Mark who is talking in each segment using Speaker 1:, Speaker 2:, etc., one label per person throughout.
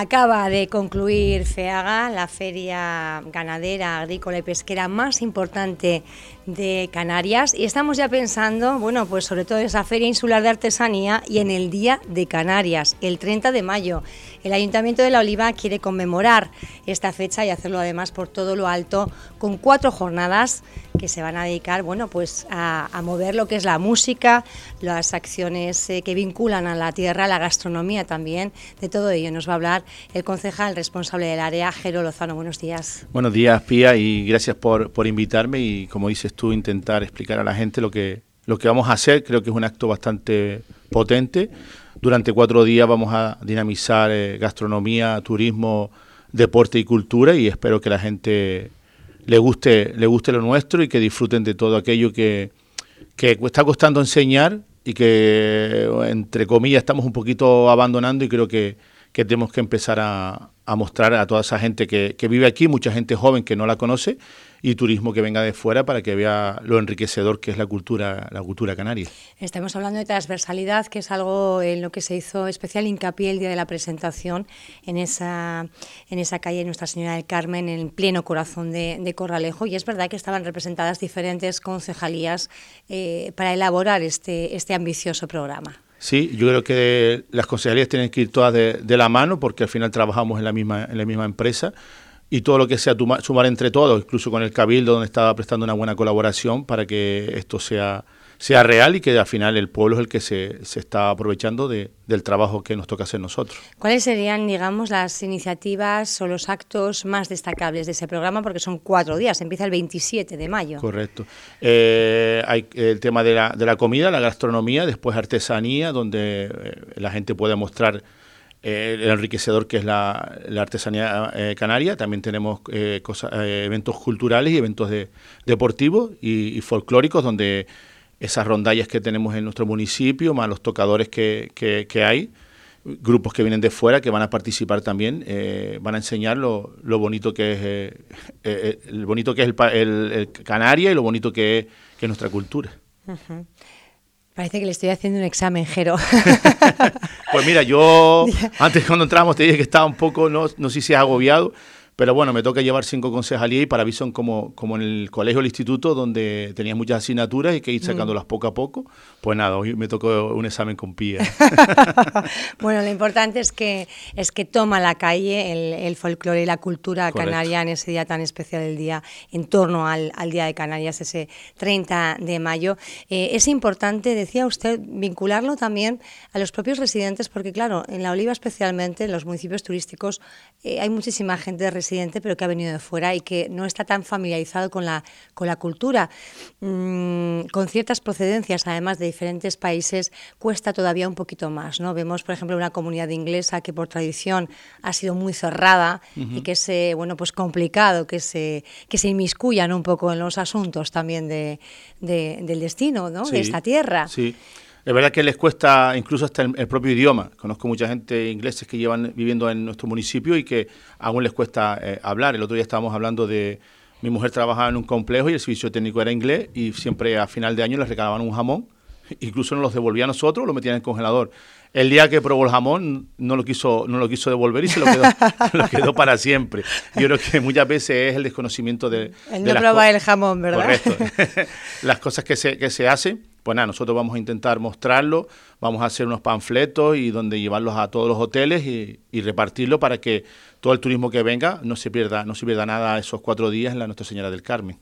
Speaker 1: Acaba de concluir FEAGA, la feria ganadera, agrícola y pesquera más importante de Canarias y estamos ya pensando, bueno, pues sobre todo en esa feria insular de artesanía y en el Día de Canarias, el 30 de mayo. El Ayuntamiento de La Oliva quiere conmemorar esta fecha y hacerlo además por todo lo alto con cuatro jornadas que se van a dedicar, bueno, pues a, mover lo que es la música, las acciones eh, que vinculan a la tierra, la gastronomía también, de todo ello nos va a hablar el concejal responsable del área, Jero Lozano. Buenos días.
Speaker 2: Buenos días, Pía, y gracias por, por invitarme y, como dices tú, intentar explicar a la gente lo que, lo que vamos a hacer. Creo que es un acto bastante potente. Durante cuatro días vamos a dinamizar eh, gastronomía, turismo, deporte y cultura y espero que la gente le guste, le guste lo nuestro y que disfruten de todo aquello que, que está costando enseñar y que, entre comillas, estamos un poquito abandonando y creo que, que tenemos que empezar a, a mostrar a toda esa gente que, que, vive aquí, mucha gente joven que no la conoce y turismo que venga de fuera para que vea lo enriquecedor que es la cultura, la cultura canaria.
Speaker 1: Estamos hablando de transversalidad, que es algo en lo que se hizo especial hincapié el día de la presentación en esa, en esa calle Nuestra Señora del Carmen, en pleno corazón de, de Corralejo, y es verdad que estaban representadas diferentes concejalías eh, para elaborar este, este ambicioso programa.
Speaker 2: Sí, yo creo que las concejalías tienen que ir todas de, la mano porque al final trabajamos en la misma, en la misma empresa y todo lo que sea sumar entre todos, incluso con el Cabildo, donde estaba prestando una buena colaboración para que esto sea sea real y que al final el pueblo es el que se, se está aprovechando de, del trabajo que nos toca hacer nosotros.
Speaker 1: ¿Cuáles serían, digamos, las iniciativas o los actos más destacables de ese programa? Porque son cuatro días, empieza el 27 de mayo.
Speaker 2: Correcto. Eh, hay el tema de la, de la comida, la gastronomía, después artesanía, donde eh, la gente puede mostrar eh, el enriquecedor que es la, la artesanía canaria. También tenemos cosas, eventos culturales y eventos de, deportivos y, y folclóricos donde esas rondallas que tenemos en nuestro municipio, más los tocadores que, que, hay, grupos que vienen de fuera que van a participar también, eh, van a enseñar lo, lo bonito que es eh, eh, el bonito que es el, el, Canaria y lo bonito que es, que es nuestra cultura.
Speaker 1: Parece que le estoy haciendo un examen, Jero.
Speaker 2: pues mira, yo antes cuando entramos te dije que estaba un poco, no, no sé si agobiado, pero bueno, me toca llevar cinco concejalías y para mí son como, como en el colegio o el instituto donde tenía muchas asignaturas y que ir mm. sacándolas poco a poco. Pues nada, hoy me tocó un examen con pía.
Speaker 1: bueno, lo importante es que, es que toma la calle el, el folclore y la cultura canaria en ese día tan especial del día, en torno al, al Día de Canarias, ese 30 de mayo. Eh, es importante, decía usted, vincularlo también a los propios residentes, porque claro, en La Oliva especialmente, en los municipios turísticos, eh, hay muchísima gente pero que ha venido de fuera y que no está tan familiarizado con la, con la cultura. Mm, con ciertas procedencias, además de diferentes países, cuesta todavía un poquito más. ¿no? Vemos, por ejemplo, una comunidad inglesa que por tradición ha sido muy cerrada y que es bueno, pues complicado que se, que se inmiscuyan un poco en los asuntos también de, del destino ¿no? de esta tierra.
Speaker 2: Sí. Es verdad que les cuesta incluso hasta el, propio idioma. Conozco mucha gente ingleses que llevan viviendo en nuestro municipio y que aún les cuesta eh, hablar. El otro día estábamos hablando de... Mi mujer trabajaba en un complejo y el servicio técnico era inglés y siempre a final de año les regalaban un jamón. Incluso nos los devolvía a nosotros, lo metían en el congelador. El día que probó el jamón no lo quiso, no lo quiso devolver y se lo quedó, lo quedó para siempre. Yo creo que muchas veces es el desconocimiento de...
Speaker 1: El no probar el jamón, ¿verdad?
Speaker 2: Correcto. las cosas que se, que se hacen pues nada, nosotros vamos a intentar mostrarlo, vamos a hacer unos panfletos y donde llevarlos a todos los hoteles y, y repartirlo para que todo el turismo que venga no se pierda, no se pierda nada esos cuatro días en la Nuestra Señora del Carmen.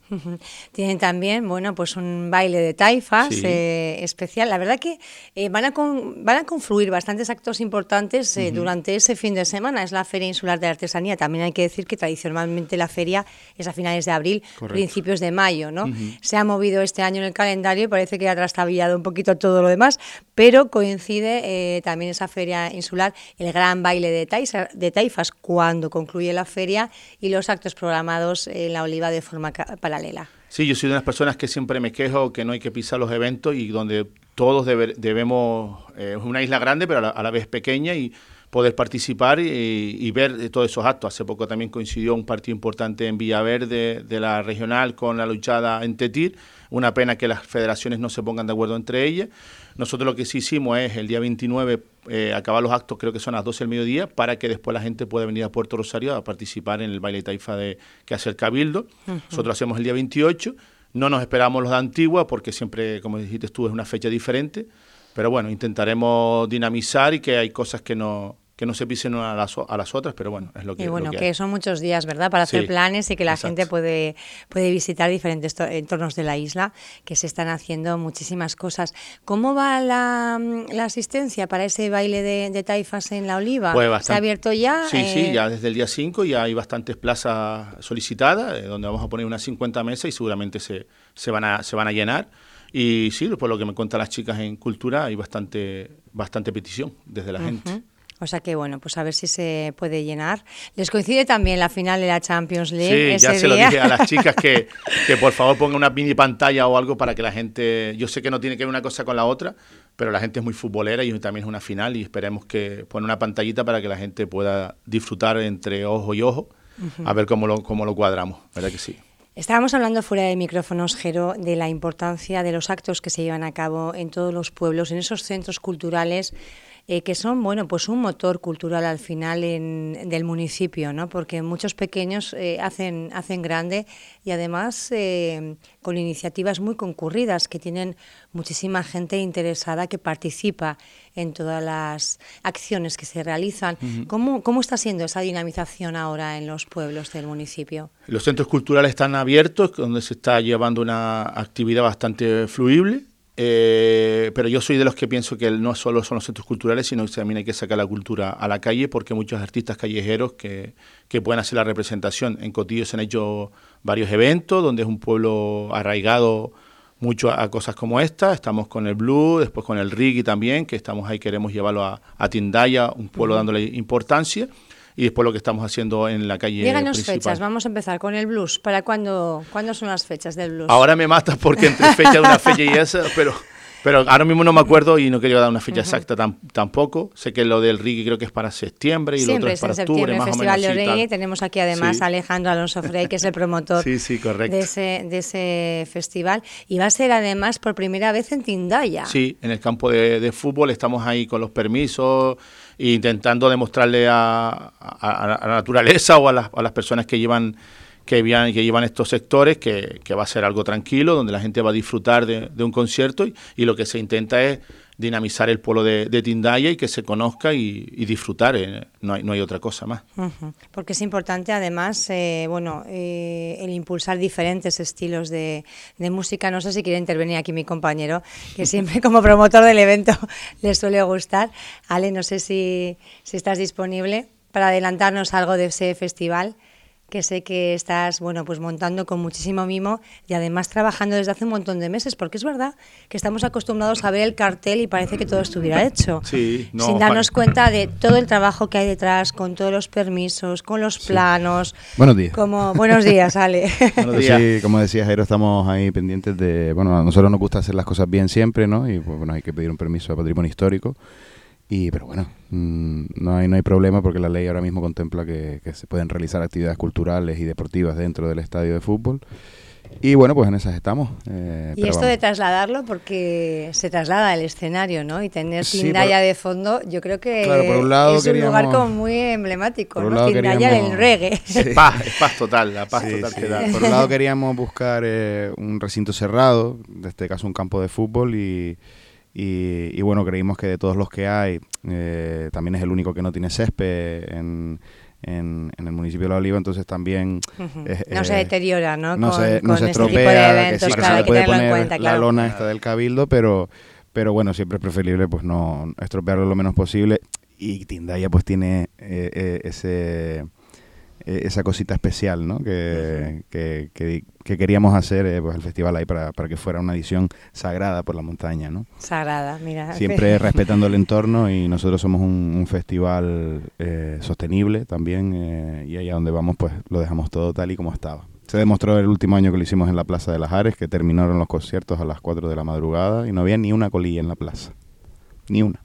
Speaker 1: Tienen también, bueno, pues un baile de taifas eh, especial. La verdad que eh, van, a van a confluir bastantes actos importantes eh, durante ese fin de semana. Es la Feria Insular de Artesanía. También hay que decir que tradicionalmente la feria es a finales de abril, principios de mayo, ¿no? Se ha movido este año en el calendario y parece que ha trastabillado un poquito todo lo demás, pero coincide también esa feria insular, el gran baile de, taifas, de taifas cuando concluye la feria y los actos programados en la Oliva de forma paralela.
Speaker 2: Sí, yo soy de las personas que siempre me quejo que no hay que pisar los eventos y donde todos debemos, eh, es una isla grande pero a la, vez pequeña y poder participar y, ver todos esos actos. Hace poco también coincidió un partido importante en Villaverde de la regional con la luchada en Tetir. Una pena que las federaciones no se pongan de acuerdo entre ellas. Nosotros lo que sí hicimos es el día 29 eh, acabar los actos, creo que son las 12 del mediodía, para que después la gente pueda venir a Puerto Rosario a participar en el baile taifa de, que hace el Cabildo. Nosotros hacemos el día 28. No nos esperamos los de Antigua porque siempre, como dijiste tú, es una fecha diferente. Pero bueno, intentaremos dinamizar y que hay cosas que no, que no se pisen a las, a las otras, pero bueno, es lo que
Speaker 1: Y bueno,
Speaker 2: que,
Speaker 1: son muchos días, ¿verdad? Para hacer planes y que la gente puede, puede visitar diferentes entornos de la isla, que se están haciendo muchísimas cosas. ¿Cómo va la, la asistencia para ese baile de, taifas en La Oliva?
Speaker 2: Pues
Speaker 1: ¿Se ha abierto ya?
Speaker 2: Sí, sí, eh, ya desde el día 5 ya hay bastantes plazas solicitadas, eh, donde vamos a poner unas 50 mesas y seguramente se, se, van, a, se van a llenar. Y sí, por lo que me cuentan las chicas en cultura, hay bastante, bastante petición desde la gente.
Speaker 1: O sea que bueno, pues a ver si se puede llenar. Les coincide también la final de la Champions League.
Speaker 2: Sí, ya se lo dije a las chicas que, que por favor pongan una mini pantalla o algo para que la gente. Yo sé que no tiene que ver una cosa con la otra, pero la gente es muy futbolera y también es una final y esperemos que pone una pantallita para que la gente pueda disfrutar entre ojo y ojo, a ver cómo lo, cómo lo cuadramos, ¿verdad que sí?
Speaker 1: Estábamos hablando fuera de micrófonos, Jero, de la importancia de los actos que se llevan a cabo en todos los pueblos, en esos centros culturales eh, que son bueno pues un motor cultural al final en, del municipio, ¿no? porque muchos pequeños eh, hacen, hacen grande y además eh, con iniciativas muy concurridas que tienen muchísima gente interesada que participa en todas las acciones que se realizan. ¿Cómo, ¿Cómo está siendo esa dinamización ahora en los pueblos del municipio?
Speaker 2: Los centros culturales están abiertos, donde se está llevando una actividad bastante fluible eh, pero yo soy de los que pienso que no solo son los centros culturales, sino que también hay que sacar la cultura a la calle, porque muchos artistas callejeros que, que pueden hacer la representación. En Cotillo se han hecho varios eventos, donde es un pueblo arraigado mucho a, cosas como esta. Estamos con el blues, después con el reggae también, que estamos ahí, queremos llevarlo a, a Tindaya, un pueblo dándole importancia y después lo que estamos haciendo en la calle
Speaker 1: Díganos fechas, vamos a empezar con el blues. ¿Para cuándo, cuándo son las fechas del blues?
Speaker 2: Ahora me matas porque entre fecha de una fecha y esa, pero... Pero ahora mismo no me acuerdo y no quería dar una fecha exacta tampoco. Sé que lo del reggae creo que es para septiembre y lo otro es para octubre, más
Speaker 1: Festival
Speaker 2: o menos.
Speaker 1: de. Tenemos aquí además a Alejandro Alonso Frey, que es el promotor De, ese, de ese festival. Y va a ser además por primera vez en Tindaya.
Speaker 2: Sí, en el campo de, de fútbol estamos ahí con los permisos intentando demostrarle a, la naturaleza o a las, personas que llevan que, que llevan estos sectores que, va a ser algo tranquilo, donde la gente va a disfrutar de, un concierto y, lo que se intenta es dinamizar el pueblo de, Tindaya y que se conozca y, disfrutar, eh, no, hay, no hay otra cosa más.
Speaker 1: Porque es importante además, eh, bueno, eh, el impulsar diferentes estilos de, música. No sé si quiere intervenir aquí mi compañero, que siempre como promotor del evento le suele gustar. Ale, no sé si, si estás disponible para adelantarnos algo de ese festival que sé que estás bueno pues montando con muchísimo mimo y además trabajando desde hace un montón de meses porque es verdad que estamos acostumbrados a ver el cartel y parece que todo estuviera hecho.
Speaker 2: Sí,
Speaker 1: sin darnos cuenta de todo el trabajo que hay detrás con todos los permisos con los planos
Speaker 3: buenos días.
Speaker 1: como buenos días Ale.
Speaker 3: Buenos días. sí como decía Jairo estamos ahí pendientes de bueno a nosotros nos gusta hacer las cosas bien siempre no y pues, bueno hay que pedir un permiso de patrimonio histórico y, pero bueno, mm, no, hay, no hay problema porque la ley ahora mismo contempla que, se pueden realizar actividades culturales y deportivas dentro del estadio de fútbol. Y bueno, pues en esas estamos.
Speaker 1: Eh, y esto de trasladarlo, porque se traslada al escenario, ¿no? Y tener Tindaya de fondo, yo creo que es un lugar como muy emblemático, ¿no? Tindaya del reggae.
Speaker 2: Es, paz, es paz total, la paz total que da.
Speaker 3: Por un lado queríamos buscar eh, un recinto cerrado, en este caso un campo de fútbol, y y, bueno, creímos que de todos los que hay, eh, también es el único que no tiene césped en, en, el municipio de La Oliva, entonces también...
Speaker 1: no se deteriora, ¿no?
Speaker 3: No se, no se estropea, que sí, que se puede poner la lona esta del cabildo, pero, pero bueno, siempre es preferible pues no estropearlo lo menos posible. Y Tindaya pues tiene eh, eh, ese esa cosita especial ¿no? que, que, que, queríamos hacer eh, pues el festival ahí para, para, que fuera una edición sagrada por la montaña. ¿no?
Speaker 1: Sagrada, mira.
Speaker 3: Siempre respetando el entorno y nosotros somos un, festival eh, sostenible también eh, y allá donde vamos pues lo dejamos todo tal y como estaba. Se demostró el último año que lo hicimos en la Plaza de las Ares, que terminaron los conciertos a las 4 de la madrugada y no había ni una colilla en la plaza. Ni una.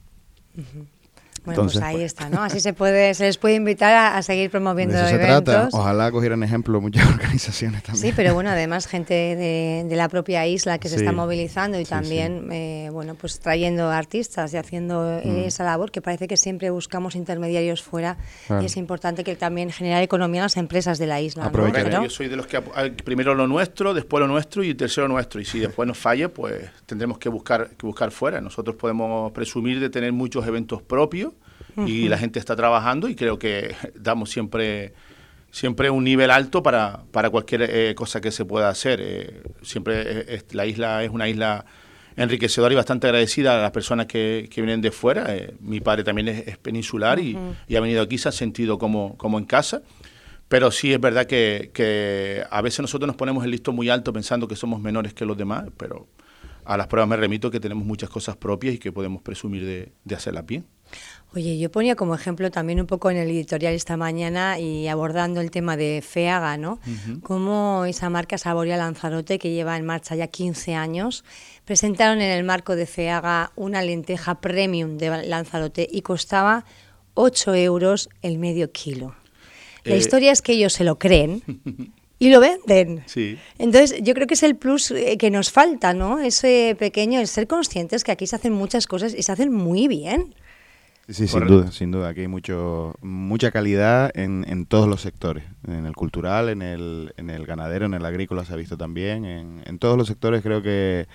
Speaker 1: Bueno, pues ahí está, ¿no? Así se puede, se les puede invitar a, seguir promoviendo
Speaker 3: de
Speaker 1: eso se trata.
Speaker 3: Ojalá cogieran ejemplo muchas organizaciones también.
Speaker 1: Sí, pero bueno, además gente de, la propia isla que se está movilizando y también, eh, bueno, pues trayendo artistas y haciendo mm. esa labor que parece que siempre buscamos intermediarios fuera y es importante que también generar economía en las empresas de la isla.
Speaker 2: ¿no? Yo soy de los que primero lo nuestro, después lo nuestro y tercero nuestro. Y si después nos falla, pues tendremos que buscar, que buscar fuera. Nosotros podemos presumir de tener muchos eventos propios y la gente está trabajando y creo que damos siempre siempre un nivel alto para, para cualquier eh, cosa que se pueda hacer. Eh, siempre eh, la isla es una isla enriquecedora y bastante agradecida a las personas que, que vienen de fuera. mi padre también es, peninsular y, y, ha venido aquí, se ha sentido como, como en casa. Pero sí es verdad que, que, a veces nosotros nos ponemos el listo muy alto pensando que somos menores que los demás, pero a las pruebas me remito que tenemos muchas cosas propias y que podemos presumir de, de hacerlas bien.
Speaker 1: Oye, yo ponía como ejemplo también un poco en el editorial esta mañana y abordando el tema de FEAGA, ¿no? Cómo esa marca Saboria Lanzarote, que lleva en marcha ya 15 años, presentaron en el marco de FEAGA una lenteja premium de Lanzarote y costaba 8 euros el medio kilo. La eh, historia es que ellos se lo creen y lo venden.
Speaker 2: Sí.
Speaker 1: Entonces, yo creo que es el plus eh, que nos falta, ¿no? Ese pequeño, el ser conscientes que aquí se hacen muchas cosas y se hacen muy bien.
Speaker 3: Sí, sin duda, sin duda. Aquí hay mucho, mucha calidad en, en, todos los sectores. En el cultural, en el, en el ganadero, en el agrícola se ha visto también. En, en todos los sectores creo que,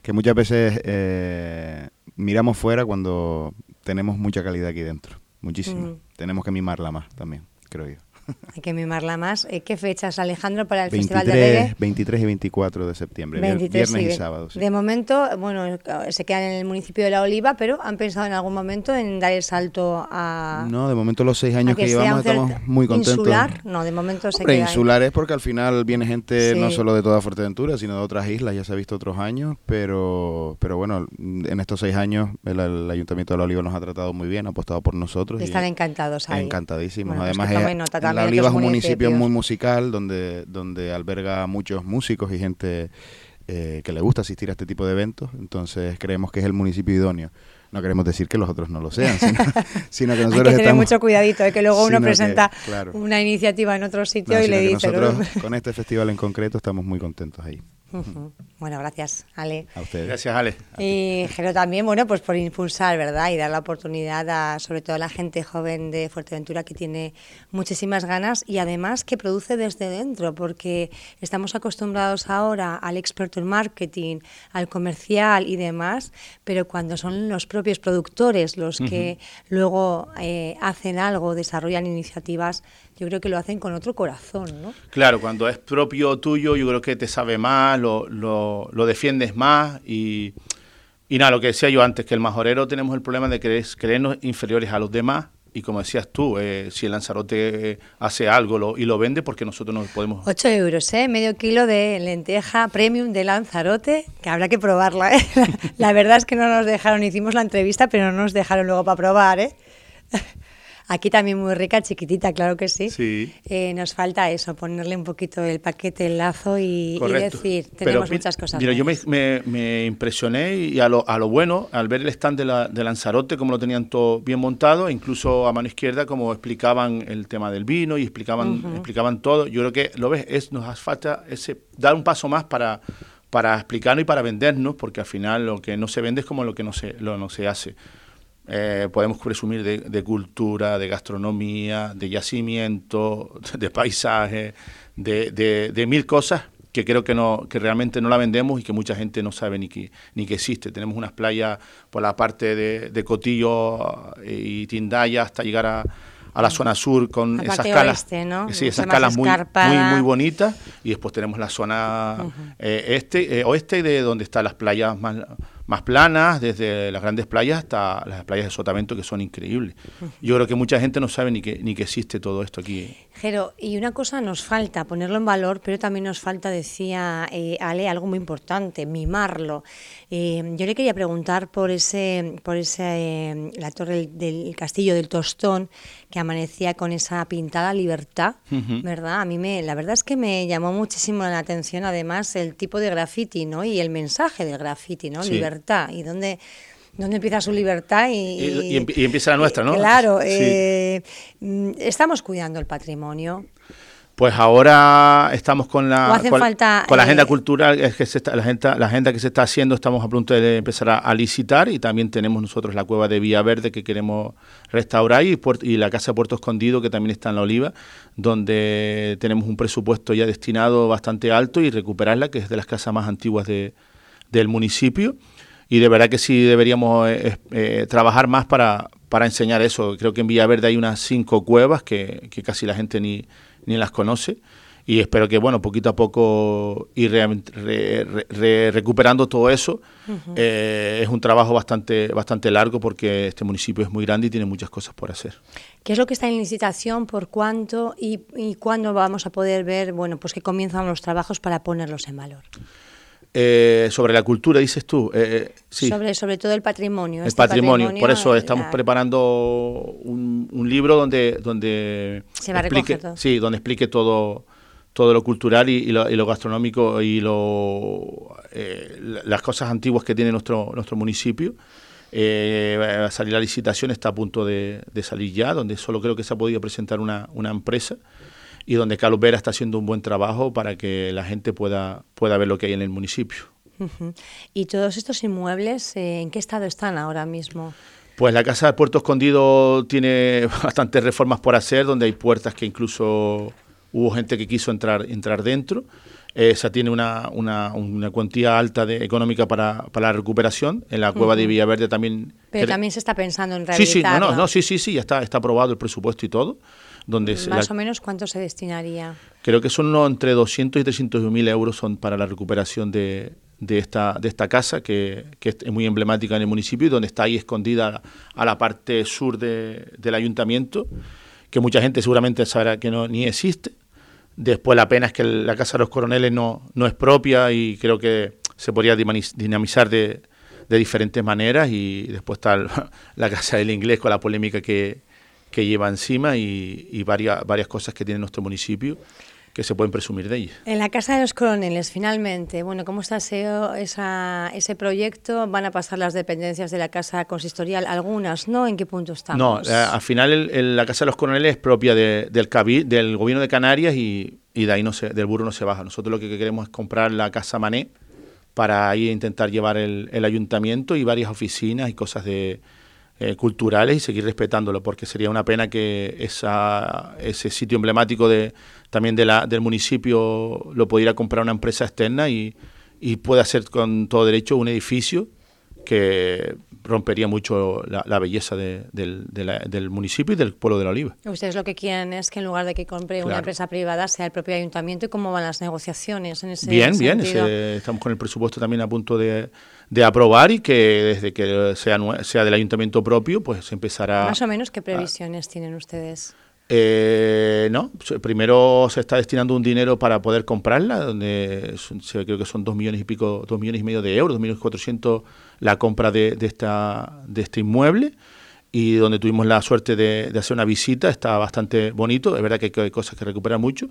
Speaker 3: que muchas veces eh, miramos fuera cuando tenemos mucha calidad aquí dentro. Muchísimo. Mm. Tenemos que mimarla más también, creo yo.
Speaker 1: Hay que mimarla más. Eh, ¿Qué fechas, Alejandro, para el Festival de Reggae?
Speaker 3: 23 y 24 de septiembre, viernes y, sábados.
Speaker 1: De momento, bueno, se quedan en el municipio de La Oliva, pero ¿han pensado en algún momento en dar el salto a...?
Speaker 3: No, de momento los seis años que, llevamos estamos muy contentos.
Speaker 1: ¿Insular? No, de momento se
Speaker 3: Hombre, insular es porque al final viene gente no solo de toda Fuerteventura, sino de otras islas, ya se ha visto otros años, pero, pero bueno, en estos seis años el, Ayuntamiento de La Oliva nos ha tratado muy bien, ha apostado por nosotros.
Speaker 1: Están encantados ahí.
Speaker 3: Encantadísimos. Además, la Oliva es un municipio muy musical donde, donde alberga muchos músicos y gente eh, que le gusta asistir a este tipo de eventos, entonces creemos que es el municipio idóneo. No queremos decir que los otros no lo sean, sino, que nosotros
Speaker 1: Hay que tener mucho cuidadito, de ¿eh? que luego uno presenta una iniciativa en otro sitio y le dice...
Speaker 3: Nosotros con este festival en concreto estamos muy contentos ahí.
Speaker 1: Bueno, gracias, Ale.
Speaker 3: A ustedes.
Speaker 2: Gracias, Ale.
Speaker 1: Y Jero también, bueno, pues por impulsar, ¿verdad? Y dar la oportunidad a, sobre todo a la gente joven de Fuerteventura que tiene muchísimas ganas y además que produce desde dentro, porque estamos acostumbrados ahora al experto en marketing, al comercial y demás, pero cuando son los propios productores los que luego eh, hacen algo, desarrollan iniciativas, yo creo que lo hacen con otro corazón, ¿no?
Speaker 2: Claro, cuando es propio tuyo, yo creo que te sabe más, lo, lo, lo defiendes más y, y nada, lo que decía yo antes, que el majorero tenemos el problema de creernos inferiores a los demás y como decías tú, eh, si el Lanzarote hace algo y lo vende, porque nosotros no podemos...
Speaker 1: 8 euros, ¿eh? Medio kilo de lenteja premium de Lanzarote, que habrá que probarla, ¿eh? La verdad es que no nos dejaron, hicimos la entrevista, pero no nos dejaron luego para probar, ¿eh? Aquí también muy rica, chiquitita, claro que sí.
Speaker 2: sí.
Speaker 1: Eh, nos falta eso, ponerle un poquito el paquete, el lazo y, decir, tenemos muchas cosas.
Speaker 2: Mira, yo me, impresioné y a lo, a lo bueno, al ver el stand de, la, de Lanzarote, como lo tenían todo bien montado, incluso a mano izquierda, como explicaban el tema del vino y explicaban, explicaban todo. Yo creo que, lo ves, es, nos hace falta ese, dar un paso más para para explicarnos y para vendernos, porque al final lo que no se vende es como lo que no se, lo no se hace. Eh, podemos presumir de, cultura, de gastronomía, de yacimiento, de paisaje, de, mil cosas que creo que no que realmente no la vendemos y que mucha gente no sabe ni que ni que existe. Tenemos unas playas por la parte de, Cotillo eh, y Tindaya hasta llegar a, a la zona sur con esas calas, sí, esas calas muy, muy, muy bonitas. Y después tenemos la zona eh, este oeste de donde están las playas más más planas, desde las grandes playas hasta las playas de Sotavento, que son increíbles. Yo creo que mucha gente no sabe ni que, ni que existe todo esto aquí.
Speaker 1: Jero, y una cosa nos falta, ponerlo en valor, pero también nos falta, decía eh, Ale, algo muy importante, mimarlo. Eh, yo le quería preguntar por ese, por ese, eh, la torre del, castillo del Tostón, que amanecía con esa pintada libertad, ¿verdad? A mí me, la verdad es que me llamó muchísimo la atención, además, el tipo de graffiti, ¿no? Y el mensaje del graffiti, ¿no? Libertad. Y dónde dónde empieza su libertad
Speaker 2: y, empieza la nuestra, ¿no?
Speaker 1: Claro, eh, mm, estamos cuidando el patrimonio.
Speaker 2: Pues ahora estamos con la, con, la agenda
Speaker 1: eh,
Speaker 2: cultural, es que la, agenda, la agenda que se está haciendo, estamos a punto de empezar a, licitar y también tenemos nosotros la cueva de Vía Verde que queremos restaurar y, y la Casa de Puerto Escondido que también está en la Oliva, donde tenemos un presupuesto ya destinado bastante alto y recuperarla, que es de las casas más antiguas de, del municipio. Y de verdad que sí deberíamos eh, eh, trabajar más para, para enseñar eso. Creo que en Villaverde hay unas cinco cuevas que, que casi la gente ni ni las conoce y espero que, bueno, poquito a poco ir recuperando todo eso. Eh, es un trabajo bastante, bastante largo porque este municipio es muy grande y tiene muchas cosas por hacer.
Speaker 1: ¿Qué es lo que está en licitación, por cuánto y, y cuándo vamos a poder ver, bueno, pues que comienzan los trabajos para ponerlos en valor?
Speaker 2: Eh, sobre la cultura, dices tú. Eh,
Speaker 1: sí. sobre, sobre todo el patrimonio.
Speaker 2: El este patrimonio. por eso estamos preparando un, libro donde, donde
Speaker 1: Se va explique, todo.
Speaker 2: Sí, donde explique todo, todo lo cultural y, lo, gastronómico y lo, eh, las cosas antiguas que tiene nuestro, nuestro municipio. va a salir la licitación, está a punto de, de, salir ya, donde solo creo que se ha podido presentar una, una empresa y donde Carlos Vera está haciendo un buen trabajo para que la gente pueda, pueda ver lo que hay en el municipio.
Speaker 1: ¿Y todos estos inmuebles eh, en qué estado están ahora mismo?
Speaker 2: Pues la Casa de Puerto Escondido tiene bastantes reformas por hacer, donde hay puertas que incluso hubo gente que quiso entrar, entrar dentro. Esa tiene una, una, una cuantía alta de, económica para, para la recuperación. En la cueva de Villaverde también...
Speaker 1: Pero también se está pensando en rehabilitarla.
Speaker 2: Sí, sí, no, no, sí, sí, sí, ya está, está aprobado el presupuesto y todo.
Speaker 1: Más o menos, ¿cuánto se destinaría?
Speaker 2: Creo que son entre 200 y 300 mil euros son para la recuperación de, de, esta, de esta casa, que, que, es muy emblemática en el municipio y donde está ahí escondida a la parte sur de, del ayuntamiento, que mucha gente seguramente sabrá que no ni existe. Después la pena es que la Casa de los Coroneles no, no es propia y creo que se podría dinamizar de, de diferentes maneras y después está la Casa del Inglés con la polémica que, que lleva encima y, varias, varias cosas que tiene nuestro municipio que se pueden presumir de ella.
Speaker 1: En la Casa de los Coroneles, finalmente, bueno, ¿cómo está esa, ese proyecto? ¿Van a pasar las dependencias de la Casa Consistorial? Algunas, ¿no? ¿En qué punto estamos?
Speaker 2: No, eh, al final la Casa de los Coroneles es propia del, Cabil, del Gobierno de Canarias y, de ahí no se, del burro no se baja. Nosotros lo que queremos es comprar la Casa Mané para ahí intentar llevar el, el ayuntamiento y varias oficinas y cosas de eh, culturales y seguir respetándolo, porque sería una pena que esa, ese sitio emblemático de, también de la, del municipio lo pudiera comprar una empresa externa y, y pueda hacer con todo derecho un edificio que rompería mucho la, belleza del, del, municipio y del pueblo de la Oliva.
Speaker 1: Ustedes lo que quieren es que en lugar de que compre una empresa privada sea el propio ayuntamiento y cómo van las negociaciones en ese
Speaker 2: Bien, bien, estamos con el presupuesto también a punto de, de aprobar y que desde que sea, sea del ayuntamiento propio, pues empezará...
Speaker 1: Más o menos, ¿qué previsiones tienen ustedes?
Speaker 2: Eh, no, primero se está destinando un dinero para poder comprarla, donde creo que son dos millones y pico, dos millones y medio de euros, dos millones cuatrocientos la compra de, de, esta, de este inmueble y donde tuvimos la suerte de, de, hacer una visita, está bastante bonito, es verdad que hay cosas que recuperar mucho,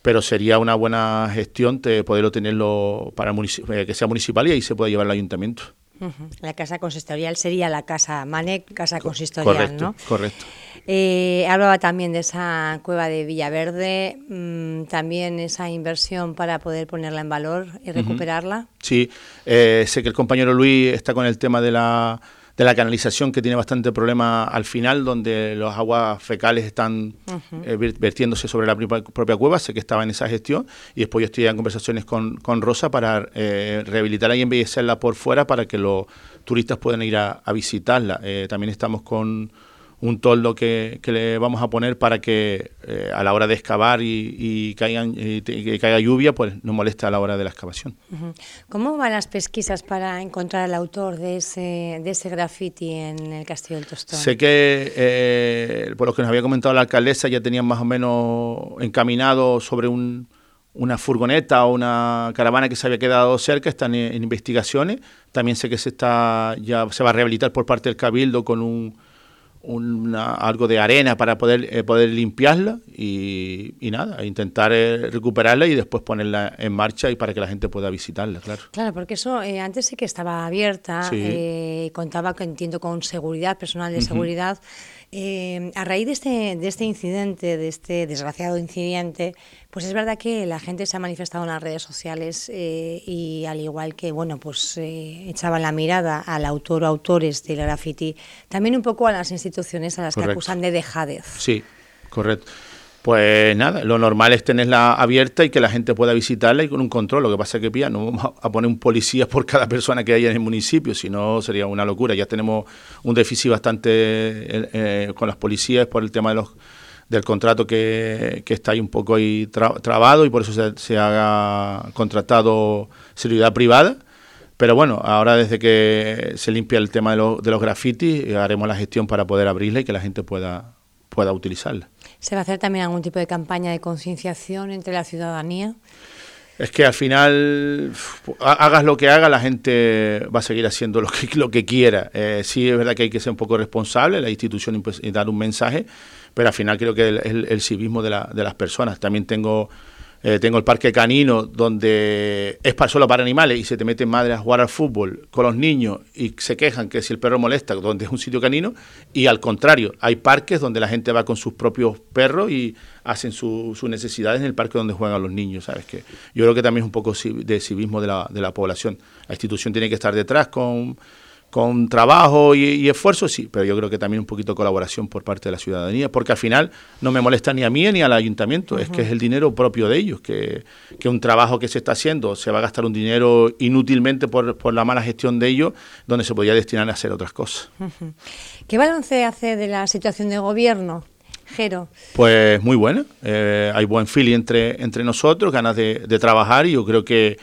Speaker 2: pero sería una buena gestión de poderlo tenerlo para eh, que sea municipal y ahí se pueda llevar al ayuntamiento.
Speaker 1: La casa consistorial sería la casa Manec, casa consistorial,
Speaker 2: correcto,
Speaker 1: ¿no?
Speaker 2: Correcto.
Speaker 1: Eh, hablaba también de esa cueva de Villaverde, mmm, también esa inversión para poder ponerla en valor y recuperarla.
Speaker 2: Sí, eh, sé que el compañero Luis está con el tema de la de la canalización que tiene bastante problema al final, donde las aguas fecales están eh, vertiéndose sobre la propia cueva, sé que estaba en esa gestión, y después yo estoy en conversaciones con, con Rosa para eh, rehabilitarla y embellecerla por fuera para que los turistas puedan ir a, visitarla. Eh, también estamos con un toldo que, que, le vamos a poner para que eh, a la hora de excavar y, y, caigan, que caiga lluvia, pues no moleste a la hora de la excavación.
Speaker 1: ¿Cómo van las pesquisas para encontrar al autor de ese, de ese graffiti en el Castillo del Tostón?
Speaker 2: Sé que, eh, por lo que nos había comentado la alcaldesa, ya tenían más o menos encaminado sobre un, una furgoneta o una caravana que se había quedado cerca, están en, en investigaciones. También sé que se está ya se va a rehabilitar por parte del Cabildo con un algo de arena para poder, eh, poder limpiarla y, nada, intentar eh, recuperarla y después ponerla en marcha y para que la gente pueda visitarla, claro.
Speaker 1: Claro, porque eso eh, antes sí que estaba abierta, contaba, que entiendo, con seguridad, personal de seguridad. A raíz de este, de este incidente, de este desgraciado incidente, pues es verdad que la gente se ha manifestado en las redes sociales y al igual que, bueno, pues echaban la mirada al autor o autores del graffiti, también un poco a las instituciones instituciones a las que acusan de dejadez.
Speaker 2: Sí, correcto. Pues nada, lo normal es tenerla abierta y que la gente pueda visitarla y con un control. Lo que pasa es que pía, no vamos a poner un policía por cada persona que haya en el municipio, si no sería una locura. Ya tenemos un déficit bastante eh, eh, con las policías por el tema de los del contrato que, está ahí un poco ahí trabado y por eso se, se ha contratado seguridad privada pero bueno, ahora desde que se limpia el tema de, de los grafitis, eh, haremos la gestión para poder abrirla y que la gente pueda, pueda utilizarla.
Speaker 1: ¿Se va a hacer también algún tipo de campaña de concienciación entre la ciudadanía?
Speaker 2: Es que al final, hagas lo que haga, la gente va a seguir haciendo lo que, lo que quiera. Eh, sí, es verdad que hay que ser un poco responsable, la institución y dar un mensaje, pero al final creo que es el, el, civismo de, la, de las personas. También tengo eh, tengo el parque canino donde es para, solo para animales y se te meten madres a jugar al fútbol con los niños y se quejan que si el perro molesta, donde es un sitio canino. Y al contrario, hay parques donde la gente va con sus propios perros y hacen sus necesidades en el parque donde juegan los niños. ¿sabes? Que yo creo que también es un poco de civismo de la, de la población. La institución tiene que estar detrás con con trabajo y, esfuerzo, sí, pero yo creo que también un poquito de colaboración por parte de la ciudadanía, porque al final no me molesta ni a mí ni al ayuntamiento, es que es el dinero propio de ellos, que, que, un trabajo que se está haciendo se va a gastar un dinero inútilmente por, por la mala gestión de ellos, donde se podría destinar a hacer otras cosas.
Speaker 1: ¿Qué balance hace de la situación de gobierno? Jero.
Speaker 2: Pues muy buena, eh, hay buen feeling entre, entre nosotros, ganas de, de trabajar y yo creo que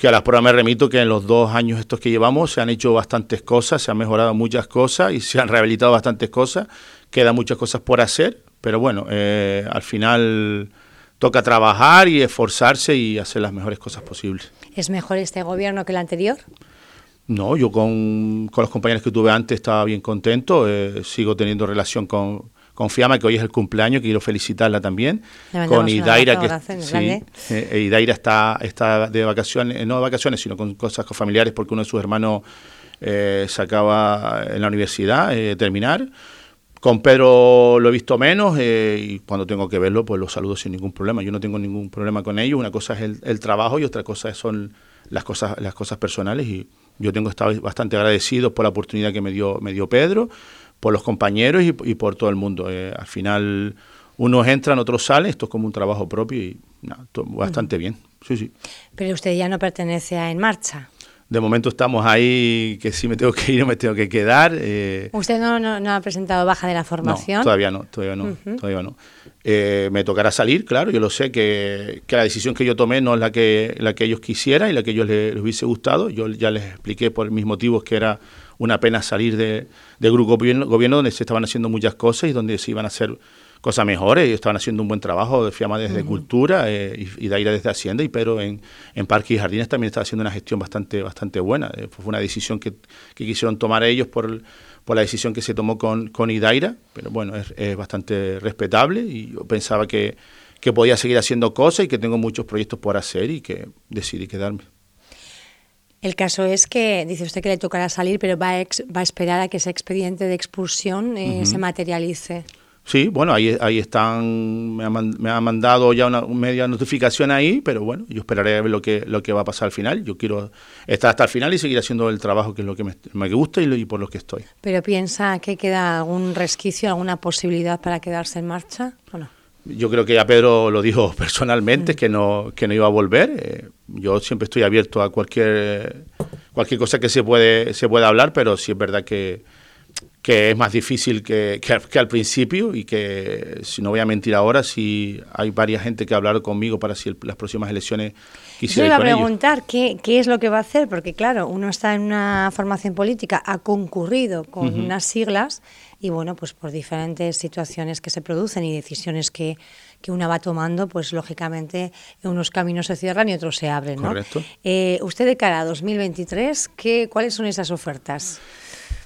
Speaker 2: que a las pruebas me remito que en los dos años estos que llevamos se han hecho bastantes cosas, se han mejorado muchas cosas y se han rehabilitado bastantes cosas. Quedan muchas cosas por hacer, pero bueno, eh, al final toca trabajar y esforzarse y hacer las mejores cosas posibles.
Speaker 1: ¿Es mejor este gobierno que el anterior?
Speaker 2: No, yo con, con los compañeros que tuve antes estaba bien contento, eh, sigo teniendo relación con, Confiama, que hoy es el cumpleaños, quiero felicitarla también. Con Idaira, que sí, eh, Idaira está, está de vacaciones, no de vacaciones, sino con cosas familiares, porque uno de sus hermanos eh, se acaba en la universidad eh, terminar. Con Pedro lo he visto menos eh, y cuando tengo que verlo, pues lo saludo sin ningún problema. Yo no tengo ningún problema con ellos. Una cosa es el, el trabajo y otra cosa son las cosas, las cosas personales. Y yo tengo estado bastante agradecido por la oportunidad que me dio, me dio Pedro por los compañeros y, por todo el mundo. Eh, al final unos entran, otros salen, esto es como un trabajo propio y bastante bien. Sí, sí.
Speaker 1: Pero usted ya no pertenece a En Marcha.
Speaker 2: De momento estamos ahí, que si me tengo que ir o me tengo que quedar. Eh.
Speaker 1: ¿Usted no, no, ha presentado baja de la formación?
Speaker 2: No, todavía no, todavía no, todavía no. Eh, me tocará salir, claro, yo lo sé, que, que, la decisión que yo tomé no es la que, la que ellos quisieran y la que ellos les, les hubiese gustado. Yo ya les expliqué por mis motivos que era una pena salir de, del grupo gobierno, gobierno donde se estaban haciendo muchas cosas y donde se iban a hacer cosas mejores. Ellos estaban haciendo un buen trabajo de Fiamma desde Cultura eh, y, de Daira desde Hacienda y Pedro en, en Parques y Jardines también estaba haciendo una gestión bastante, bastante buena. Eh, fue una decisión que, que, quisieron tomar ellos por, por la decisión que se tomó con, con Idaira, pero bueno, es, es bastante respetable y yo pensaba que, que podía seguir haciendo cosas y que tengo muchos proyectos por hacer y que decidí quedarme.
Speaker 1: El caso es que dice usted que le tocará salir, pero va a, va a esperar a que ese expediente de expulsión eh, se materialice.
Speaker 2: Sí, bueno, ahí, ahí están, me ha, me ha mandado ya una, media notificación ahí, pero bueno, yo esperaré a ver lo que, lo que va a pasar al final. Yo quiero estar hasta el final y seguir haciendo el trabajo que es lo que me, me gusta y, y, por lo que estoy.
Speaker 1: ¿Pero piensa que queda algún resquicio, alguna posibilidad para quedarse en marcha o no?
Speaker 2: Yo creo que ya Pedro lo dijo personalmente, mm. que, no, que no iba a volver. Eh, yo siempre estoy abierto a cualquier, cualquier cosa que se puede, se pueda hablar, pero sí es verdad que, que es más difícil que, que, al principio y que, si no voy a mentir ahora, si hay varias gente que ha hablado conmigo para si las próximas elecciones quisiera
Speaker 1: Yo iba a preguntar qué, qué, es lo que va a hacer, porque claro, uno está en una formación política, ha concurrido con unas siglas y bueno, pues por diferentes situaciones que se producen y decisiones que, que una va tomando, pues lógicamente unos caminos se cierran y otros se abren. ¿no?
Speaker 2: Correcto.
Speaker 1: Eh, usted de cara a 2023, ¿qué, ¿cuáles son esas ofertas?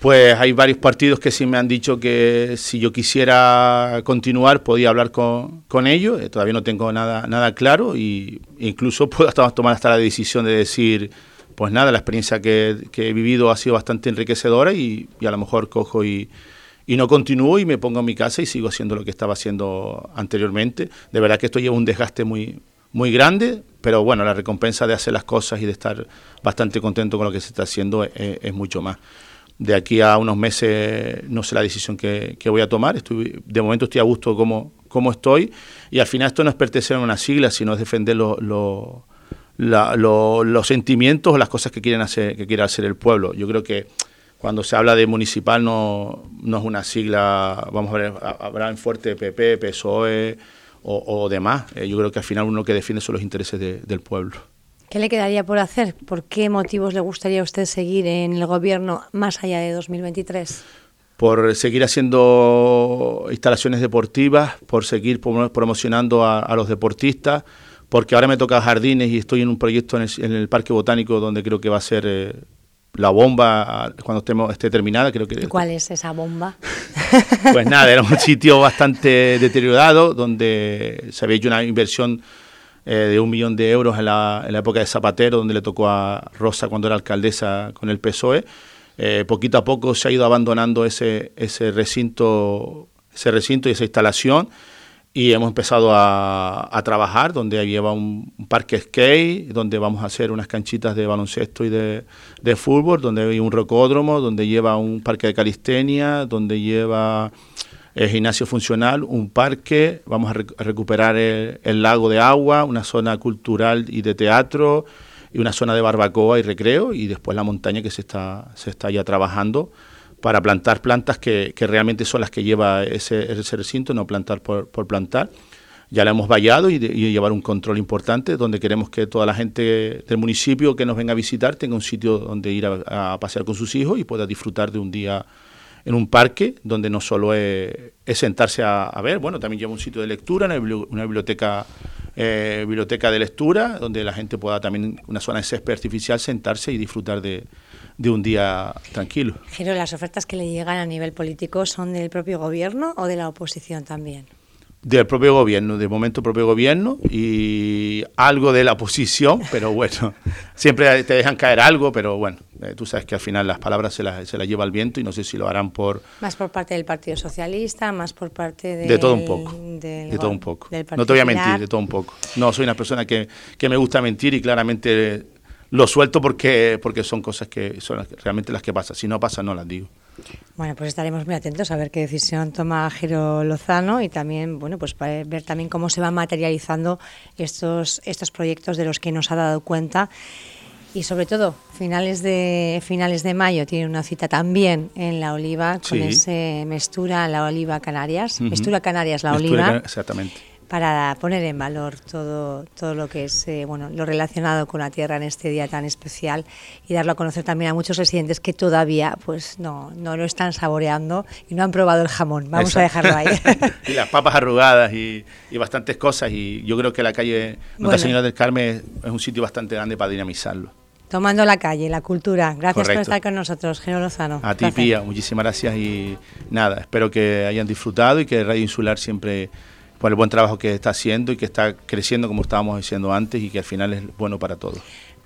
Speaker 2: Pues hay varios partidos que sí me han dicho que si yo quisiera continuar podía hablar con, con ellos. Eh, todavía no tengo nada, nada claro y incluso puedo hasta tomar hasta la decisión de decir, pues nada, la experiencia que, he vivido ha sido bastante enriquecedora y, a lo mejor cojo y, y, no continúo y me pongo en mi casa y sigo haciendo lo que estaba haciendo anteriormente. De verdad que esto lleva un desgaste muy, muy grande, pero bueno, la recompensa de hacer las cosas y de estar bastante contento con lo que se está haciendo es mucho más de aquí a unos meses no sé la decisión que, voy a tomar. De momento estoy a gusto como, como estoy y al final esto no es pertenecer a una sigla, sino es defender los sentimientos o las cosas que quieren hacer, que quiere hacer el pueblo. Yo creo que cuando se habla de municipal no, no es una sigla, vamos a ver, habrá en fuerte PP, PSOE o, demás. Eh, yo creo que al final uno que defiende son los intereses del pueblo.
Speaker 1: ¿Qué le quedaría por hacer? ¿Por qué motivos le gustaría a usted seguir en el gobierno más allá de 2023?
Speaker 2: Por seguir haciendo instalaciones deportivas, por seguir promocionando a, los deportistas, porque ahora me toca jardines y estoy en un proyecto en el, Parque Botánico donde creo que va a ser eh, la bomba cuando estemos, esté terminada. Creo que,
Speaker 1: ¿Y cuál es esa bomba?
Speaker 2: pues nada, era un sitio bastante deteriorado donde se había hecho una inversión eh, de un millón de euros en la, época de Zapatero, donde le tocó a Rosa cuando era alcaldesa con el PSOE. Eh, poquito a poco se ha ido abandonando ese, ese, recinto, ese recinto y esa instalación y hemos empezado a, trabajar, donde lleva un, parque skate, donde vamos a hacer unas canchitas de baloncesto y de, de fútbol, donde hay un rocódromo, donde lleva un parque de calistenia, donde lleva el gimnasio funcional, un parque, vamos a, recuperar el, lago de agua, una zona cultural y de teatro, y una zona de barbacoa y recreo, y después la montaña que se está, se está ya trabajando para plantar plantas que, que realmente son las que lleva ese, ese recinto, no plantar por, por plantar. Ya la hemos vallado y, llevar un control importante, donde queremos que toda la gente del municipio que nos venga a visitar tenga un sitio donde ir a pasear con sus hijos y pueda disfrutar de un día en un parque donde no solo es, sentarse a, ver, bueno, también lleva un sitio de lectura, una, biblioteca, eh, biblioteca de lectura, donde la gente pueda también, una zona de césped artificial, sentarse y disfrutar de, de un día tranquilo.
Speaker 1: Pero las ofertas que le llegan a nivel político son del propio gobierno o de la oposición también
Speaker 2: del propio gobierno, de momento propio gobierno y algo de la oposición, pero bueno, siempre te dejan caer algo, pero bueno, eh, tú sabes que al final las palabras se las, se las lleva el viento y no sé si lo harán por...
Speaker 1: Más por parte del Partido Socialista, más por parte de...
Speaker 2: De todo un poco, de todo un poco. No te voy a mentir, de todo un poco. No, soy una persona que, que me gusta mentir y claramente lo suelto porque, porque son cosas que son realmente las que pasan. Si no pasa, no las digo.
Speaker 1: Bueno, pues estaremos muy atentos a ver qué decisión toma Jero Lozano y también, bueno, pues para ver también cómo se van materializando estos, estos proyectos de los que nos ha dado cuenta. Y sobre todo, finales de finales de mayo tiene una cita también en La Oliva con ese Mestura La Oliva Canarias. Mestura Canarias La Oliva.
Speaker 2: Exactamente
Speaker 1: para poner en valor todo, todo lo que es eh, bueno, lo relacionado con la tierra en este día tan especial y darlo a conocer también a muchos residentes que todavía pues no, no lo están saboreando y no han probado el jamón. Vamos a dejarlo ahí.
Speaker 2: y las papas arrugadas y, y, bastantes cosas y yo creo que la calle Nuestra Señora del Carmen es un sitio bastante grande para dinamizarlo.
Speaker 1: Tomando la calle, la cultura. Gracias por estar con nosotros, Geno Lozano.
Speaker 2: A ti, Pía, muchísimas gracias y nada, espero que hayan disfrutado y que Radio Insular siempre por el buen trabajo que está haciendo y que está creciendo como estábamos diciendo antes y que al final es bueno para todos.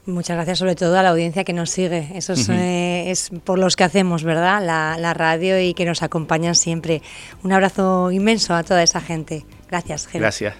Speaker 1: Muchas gracias sobre todo a la audiencia que nos sigue. Eso es, eh, por los que hacemos, ¿verdad? La, radio y que nos acompañan siempre. Un abrazo inmenso a toda esa gente. Gracias,
Speaker 2: Gracias.